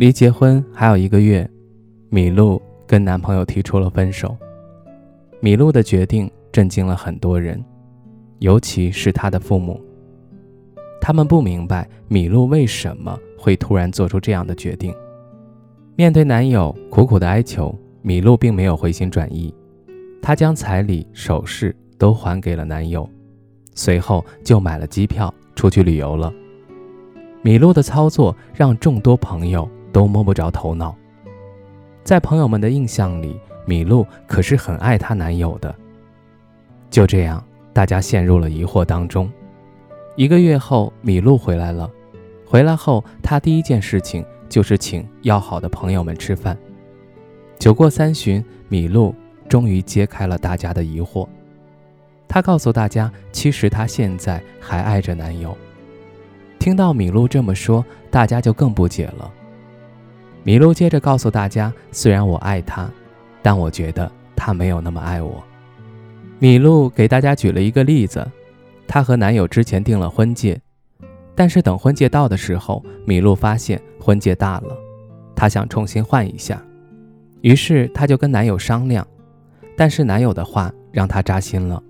离结婚还有一个月，米露跟男朋友提出了分手。米露的决定震惊了很多人，尤其是她的父母。他们不明白米露为什么会突然做出这样的决定。面对男友苦苦的哀求，米露并没有回心转意，她将彩礼、首饰都还给了男友，随后就买了机票出去旅游了。米露的操作让众多朋友。都摸不着头脑。在朋友们的印象里，米露可是很爱她男友的。就这样，大家陷入了疑惑当中。一个月后，米露回来了。回来后，她第一件事情就是请要好的朋友们吃饭。酒过三巡，米露终于揭开了大家的疑惑。她告诉大家，其实她现在还爱着男友。听到米露这么说，大家就更不解了。米露接着告诉大家：“虽然我爱他，但我觉得他没有那么爱我。”米露给大家举了一个例子：她和男友之前订了婚戒，但是等婚戒到的时候，米露发现婚戒大了，她想重新换一下，于是她就跟男友商量，但是男友的话让她扎心了。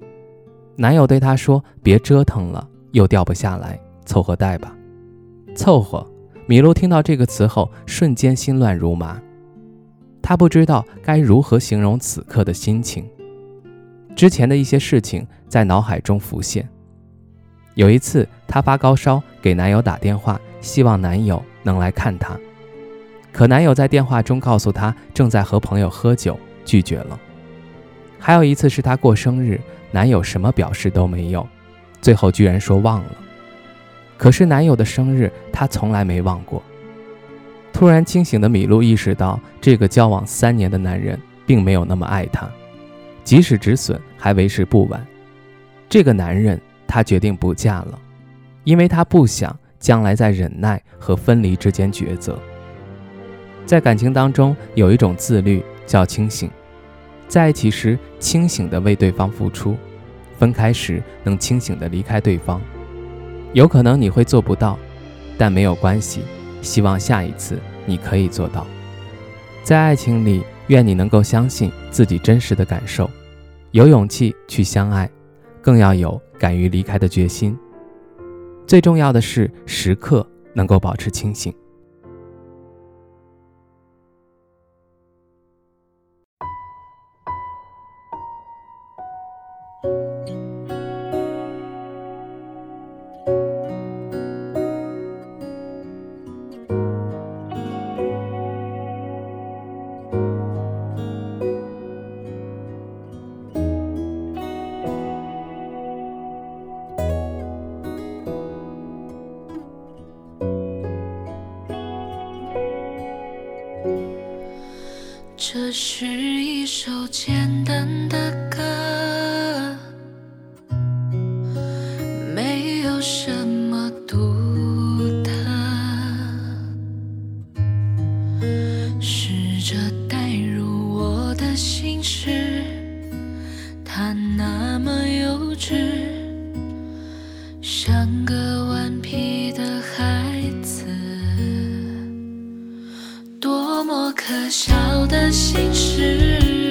男友对她说：“别折腾了，又掉不下来，凑合戴吧。”凑合。米露听到这个词后，瞬间心乱如麻。她不知道该如何形容此刻的心情。之前的一些事情在脑海中浮现。有一次，她发高烧，给男友打电话，希望男友能来看她。可男友在电话中告诉她正在和朋友喝酒，拒绝了。还有一次是她过生日，男友什么表示都没有，最后居然说忘了。可是男友的生日，她从来没忘过。突然清醒的米露意识到，这个交往三年的男人并没有那么爱她，即使止损还为时不晚。这个男人，她决定不嫁了，因为她不想将来在忍耐和分离之间抉择。在感情当中，有一种自律叫清醒，在一起时清醒的为对方付出，分开时能清醒的离开对方。有可能你会做不到，但没有关系。希望下一次你可以做到。在爱情里，愿你能够相信自己真实的感受，有勇气去相爱，更要有敢于离开的决心。最重要的是，时刻能够保持清醒。这是一首简单的歌，少的心事，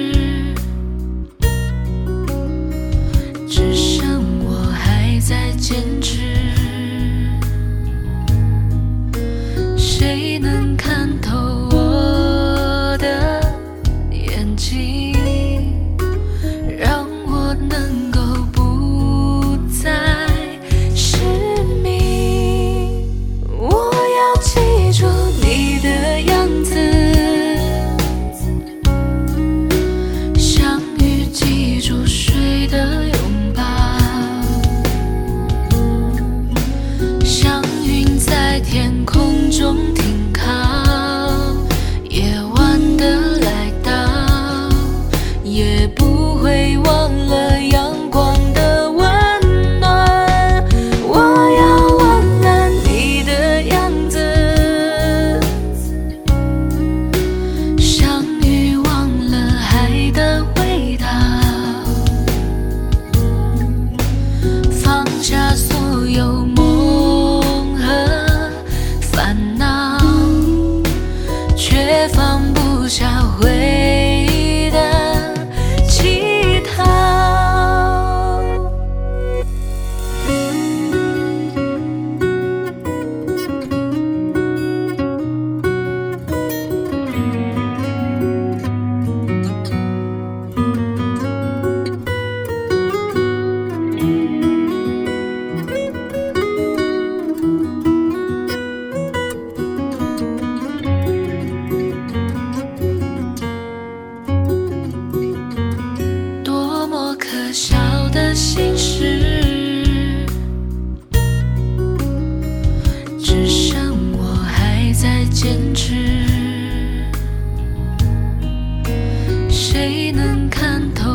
谁能看透？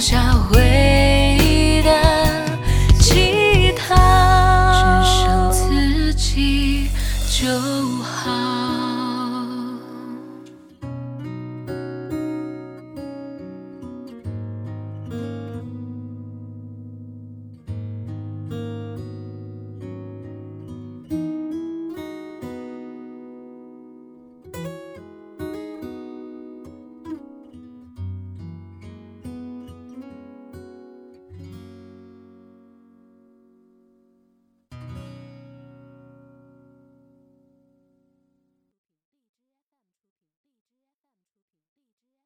放